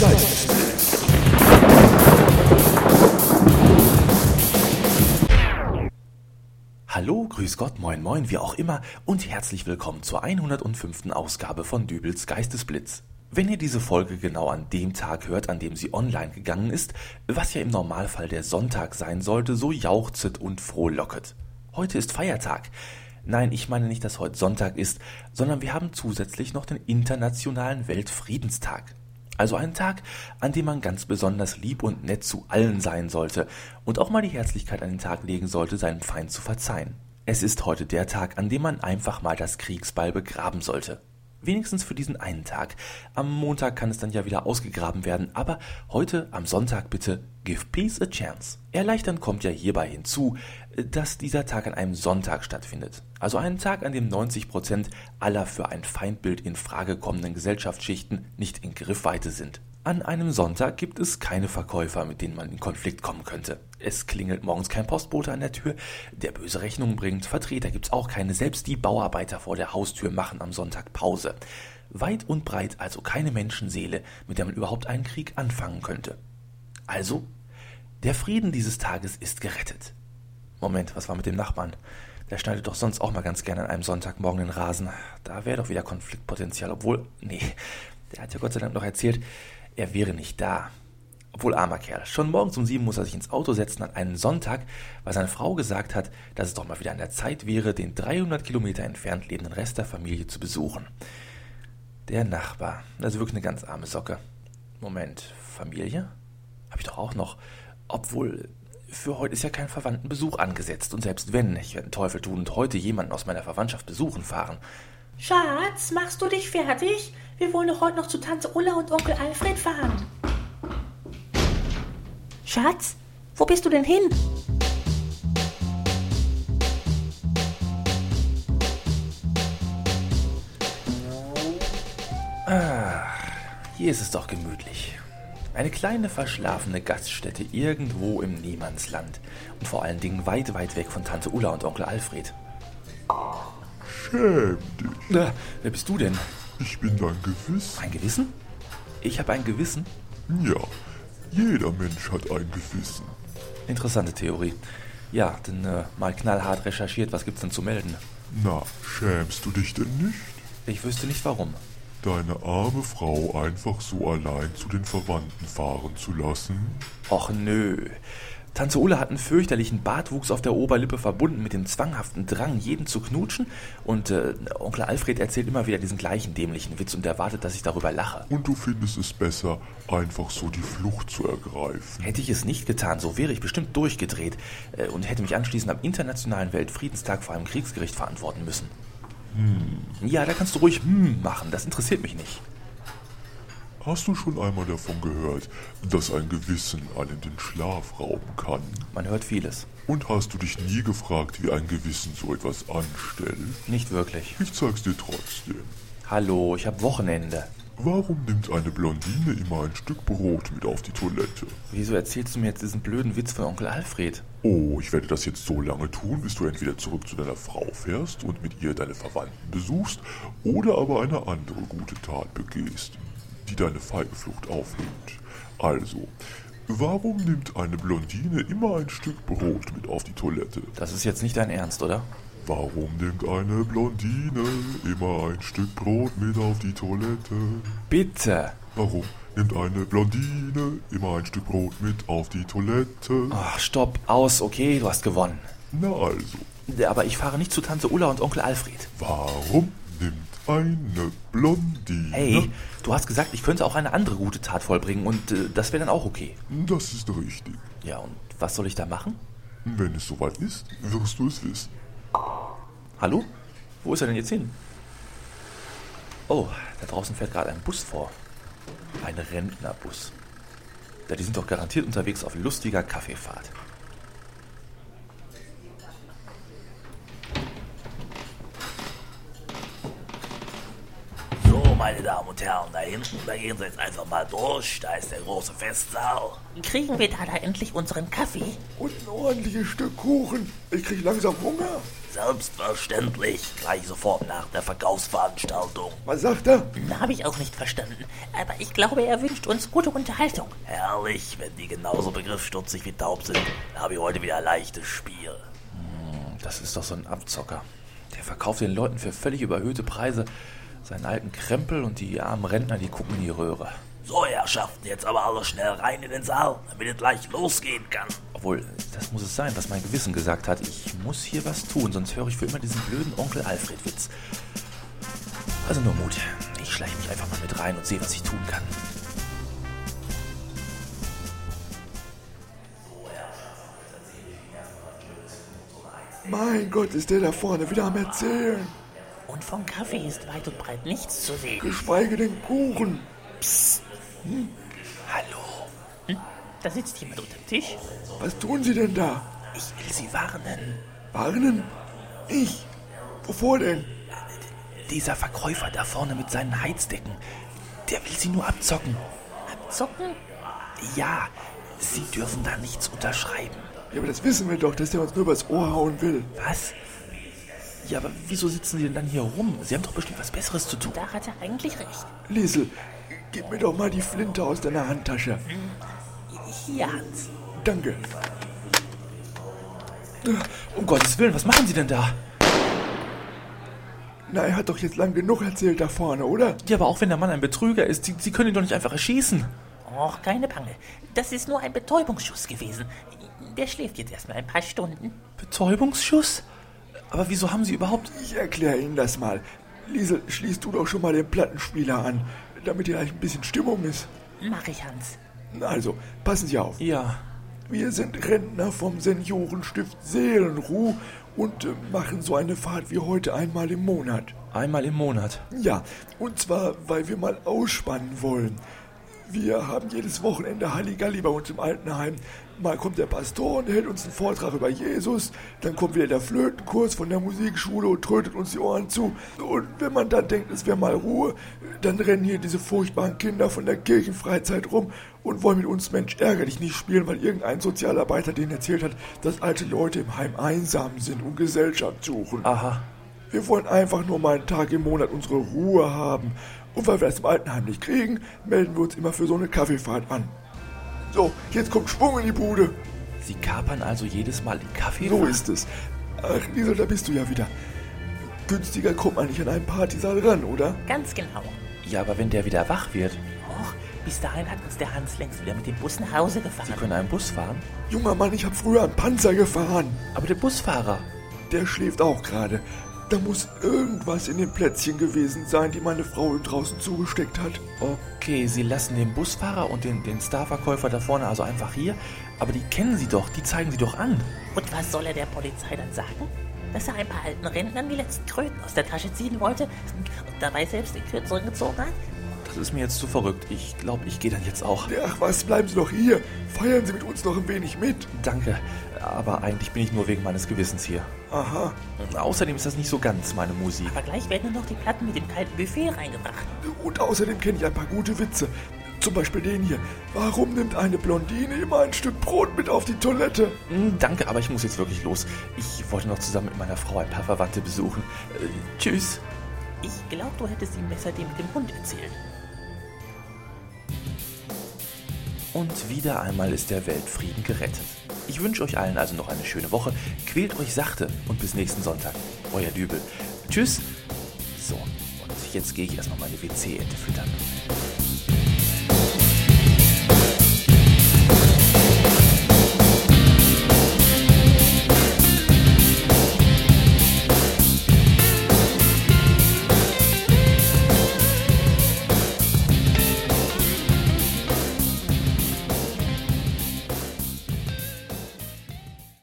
Geistesblitz. Hallo, grüß Gott, moin moin, wie auch immer und herzlich willkommen zur 105. Ausgabe von Dübels Geistesblitz. Wenn ihr diese Folge genau an dem Tag hört, an dem sie online gegangen ist, was ja im Normalfall der Sonntag sein sollte, so jauchzet und frohlocket. Heute ist Feiertag. Nein, ich meine nicht, dass heute Sonntag ist, sondern wir haben zusätzlich noch den Internationalen Weltfriedenstag. Also einen Tag, an dem man ganz besonders lieb und nett zu allen sein sollte und auch mal die Herzlichkeit an den Tag legen sollte, seinem Feind zu verzeihen. Es ist heute der Tag, an dem man einfach mal das Kriegsball begraben sollte. Wenigstens für diesen einen Tag. Am Montag kann es dann ja wieder ausgegraben werden, aber heute am Sonntag bitte give peace a chance. Erleichternd kommt ja hierbei hinzu, dass dieser Tag an einem Sonntag stattfindet. Also einen Tag, an dem 90 Prozent aller für ein Feindbild in Frage kommenden Gesellschaftsschichten nicht in Griffweite sind. An einem Sonntag gibt es keine Verkäufer, mit denen man in Konflikt kommen könnte. Es klingelt morgens kein Postbote an der Tür, der böse Rechnungen bringt, Vertreter gibt's auch keine, selbst die Bauarbeiter vor der Haustür machen am Sonntag Pause. Weit und breit also keine Menschenseele, mit der man überhaupt einen Krieg anfangen könnte. Also, der Frieden dieses Tages ist gerettet. Moment, was war mit dem Nachbarn? Der schneidet doch sonst auch mal ganz gerne an einem Sonntagmorgen den Rasen. Da wäre doch wieder Konfliktpotenzial, obwohl, nee, der hat ja Gott sei Dank noch erzählt, er wäre nicht da. Obwohl armer Kerl. Schon morgens um sieben muss er sich ins Auto setzen an einen Sonntag, weil seine Frau gesagt hat, dass es doch mal wieder an der Zeit wäre, den 300 Kilometer entfernt lebenden Rest der Familie zu besuchen. Der Nachbar. Das ist wirklich eine ganz arme Socke. Moment, Familie? Hab ich doch auch noch. Obwohl, für heute ist ja kein Verwandtenbesuch angesetzt. Und selbst wenn, ich werde einen Teufel tun und heute jemanden aus meiner Verwandtschaft besuchen fahren. Schatz, machst du dich fertig? Wir wollen doch heute noch zu Tante Ulla und Onkel Alfred fahren. Schatz, wo bist du denn hin? Hier ist es doch gemütlich. Eine kleine verschlafene Gaststätte irgendwo im Niemandsland. Und vor allen Dingen weit, weit weg von Tante Ulla und Onkel Alfred. Schäm dich. Na, wer bist du denn? Ich bin dein Gewissen. Ein Gewissen? Ich habe ein Gewissen? Ja, jeder Mensch hat ein Gewissen. Interessante Theorie. Ja, dann äh, mal knallhart recherchiert, was gibt's denn zu melden? Na, schämst du dich denn nicht? Ich wüsste nicht warum. Deine arme Frau einfach so allein zu den Verwandten fahren zu lassen? Och nö. Tante Ulla hat einen fürchterlichen Bartwuchs auf der Oberlippe verbunden mit dem zwanghaften Drang, jeden zu knutschen. Und äh, Onkel Alfred erzählt immer wieder diesen gleichen dämlichen Witz und erwartet, dass ich darüber lache. Und du findest es besser, einfach so die Flucht zu ergreifen? Hätte ich es nicht getan, so wäre ich bestimmt durchgedreht äh, und hätte mich anschließend am Internationalen Weltfriedenstag vor einem Kriegsgericht verantworten müssen. Hm. Ja, da kannst du ruhig hm machen, das interessiert mich nicht. Hast du schon einmal davon gehört, dass ein Gewissen einen den Schlaf rauben kann? Man hört vieles. Und hast du dich nie gefragt, wie ein Gewissen so etwas anstellt? Nicht wirklich. Ich zeig's dir trotzdem. Hallo, ich hab Wochenende. Warum nimmt eine Blondine immer ein Stück Brot mit auf die Toilette? Wieso erzählst du mir jetzt diesen blöden Witz von Onkel Alfred? Oh, ich werde das jetzt so lange tun, bis du entweder zurück zu deiner Frau fährst und mit ihr deine Verwandten besuchst oder aber eine andere gute Tat begehst, die deine feige Flucht aufnimmt. Also, warum nimmt eine Blondine immer ein Stück Brot mit auf die Toilette? Das ist jetzt nicht dein Ernst, oder? Warum nimmt eine Blondine immer ein Stück Brot mit auf die Toilette? Bitte. Warum nimmt eine Blondine immer ein Stück Brot mit auf die Toilette? Ach, stopp, aus, okay, du hast gewonnen. Na also, Aber ich fahre nicht zu Tante Ulla und Onkel Alfred. warum eine Blondine? Hey, du hast gesagt, ich könnte auch eine andere gute Tat vollbringen und äh, das wäre dann auch okay. Das ist richtig. Ja, und was soll ich da machen? Wenn es soweit ist, wirst du es wissen. Hallo? Wo ist er denn jetzt hin? Oh, da draußen fährt gerade ein Bus vor. Ein Rentnerbus. Ja, die sind doch garantiert unterwegs auf lustiger Kaffeefahrt. So, So, meine Damen und Herren, da hinten, da gehen Sie jetzt einfach mal durch. Da ist der große Festsaal. Kriegen wir da, da endlich unseren Kaffee? Und ein ordentliches Stück Kuchen. Ich krieg langsam Hunger. Selbstverständlich. Gleich sofort nach der Verkaufsveranstaltung. Was sagt er? Habe ich auch nicht verstanden. Aber ich glaube, er wünscht uns gute Unterhaltung. Herrlich, wenn die genauso begriffsstutzig wie taub sind, dann habe ich heute wieder ein leichtes Spiel. Das ist doch so ein Abzocker. Der verkauft den Leuten für völlig überhöhte Preise seinen alten Krempel und die armen Rentner, die gucken in die Röhre. So, Herrschaften, jetzt aber alle schnell rein in den Saal, damit es gleich losgehen kann. Obwohl, das muss es sein, was mein Gewissen gesagt hat. Ich muss hier was tun, sonst höre ich für immer diesen blöden Onkel Alfred-Witz. Also nur Mut. Ich schleiche mich einfach mal mit rein und sehe, was ich tun kann. Mein Gott, ist der da vorne wieder am Erzählen. Und vom Kaffee ist weit und breit nichts zu sehen. Geschweige den Kuchen. Hallo, Da sitzt jemand unter dem Tisch. Was tun Sie denn da? ich will Sie warnen. Warnen? Ich? Wovor denn? Dieser Verkäufer da vorne mit seinen Heizdecken, der will Sie nur abzocken. Zucken? Ja, Sie dürfen da nichts unterschreiben. Ja, aber das wissen wir doch, dass der uns nur übers Ohr hauen will. Was? Ja, aber wieso sitzen Sie denn dann hier rum? Sie haben doch bestimmt was Besseres zu tun. Da hat er eigentlich recht. Liesel, gib mir doch mal die Flinte aus deiner Handtasche. Hier, Hans. Danke. Um Gottes Willen, was machen Sie denn da? Na, er hat doch jetzt lang genug erzählt da vorne, oder? Ja, aber auch wenn der Mann ein Betrüger ist, Sie, Sie können ihn doch nicht einfach erschießen. Och, keine Bange. Das ist nur ein Betäubungsschuss gewesen. Der schläft jetzt erstmal ein paar Stunden. Betäubungsschuss? Aber wieso haben Sie überhaupt... Ich erkläre Ihnen das mal. Liesel, schließt du doch schon mal den Plattenspieler an, damit hier gleich ein bisschen Stimmung ist. Mach ich, Hans. Also, passen Sie auf. Ja, Wir sind Rentner vom Seniorenstift Seelenruh und äh, machen so eine Fahrt wie heute einmal im Monat. einmal im Monat. Ja, und zwar, weil wir mal ausspannen wollen. Wir haben jedes Wochenende Halligalli bei uns im Altenheim. Mal kommt der Pastor und hält uns einen Vortrag über Jesus. Dann kommt wieder der Flötenkurs von der Musikschule und trötet uns die Ohren zu. Und wenn man dann denkt, es wäre mal Ruhe, dann rennen hier diese furchtbaren Kinder von der Kirchenfreizeit rum und wollen mit uns Mensch ärgerlich nicht spielen, weil irgendein Sozialarbeiter denen erzählt hat, dass alte Leute im Heim einsam sind und Gesellschaft suchen. Aha. Wir wollen einfach nur mal einen Tag im Monat unsere Ruhe haben. Und weil wir das im Altenheim nicht kriegen, melden wir uns immer für so eine Kaffeefahrt an. So, jetzt kommt Schwung in die Bude. Sie kapern also jedes Mal den Kaffee? So ist es. Ach, Liesel, da bist du ja wieder. Günstiger kommt man nicht an einen Partysaal ran, oder? Ganz genau. Ja, aber wenn der wieder wach wird, Och, bis dahin hat uns der Hans längst wieder mit dem Bus nach Hause Sie gefahren. können einen Bus fahren. Junger Mann, ich habe früher einen Panzer gefahren. Aber der Busfahrer, Der schläft auch gerade. Da muss irgendwas in den Plätzchen gewesen sein, die meine Frau ihm draußen zugesteckt hat. Okay, Sie lassen den Busfahrer und den, den Starverkäufer da vorne also einfach hier. Aber die kennen Sie doch, die zeigen Sie doch an. Und was soll er der Polizei dann sagen? Dass er ein paar alten Rentnern die letzten Kröten aus der Tasche ziehen wollte und dabei selbst den Kürzeren gezogen hat? Das ist mir jetzt zu verrückt. Ich glaube, ich gehe dann jetzt auch. Ach was, bleiben Sie doch hier. Feiern Sie mit uns noch ein wenig mit. Danke, aber eigentlich bin ich nur wegen meines Gewissens hier. Aha. Außerdem ist das nicht so ganz meine Musik. Aber gleich werden nur noch die Platten mit dem kalten Buffet reingebracht. Und außerdem kenne ich ein paar gute Witze. Zum Beispiel den hier. Warum nimmt eine Blondine immer ein Stück Brot mit auf die Toilette? Hm, Danke, aber ich muss jetzt wirklich los. Ich wollte noch zusammen mit meiner Frau ein paar Verwandte besuchen. Äh, tschüss. Ich glaube, du hättest ihm besser den mit dem Hund erzählt. Und wieder einmal ist der Weltfrieden gerettet. Ich wünsche euch allen also noch eine schöne Woche. Quält euch sachte und bis nächsten Sonntag. Euer Dübel. Tschüss. So, und jetzt gehe ich erstmal meine WC-Ente füttern.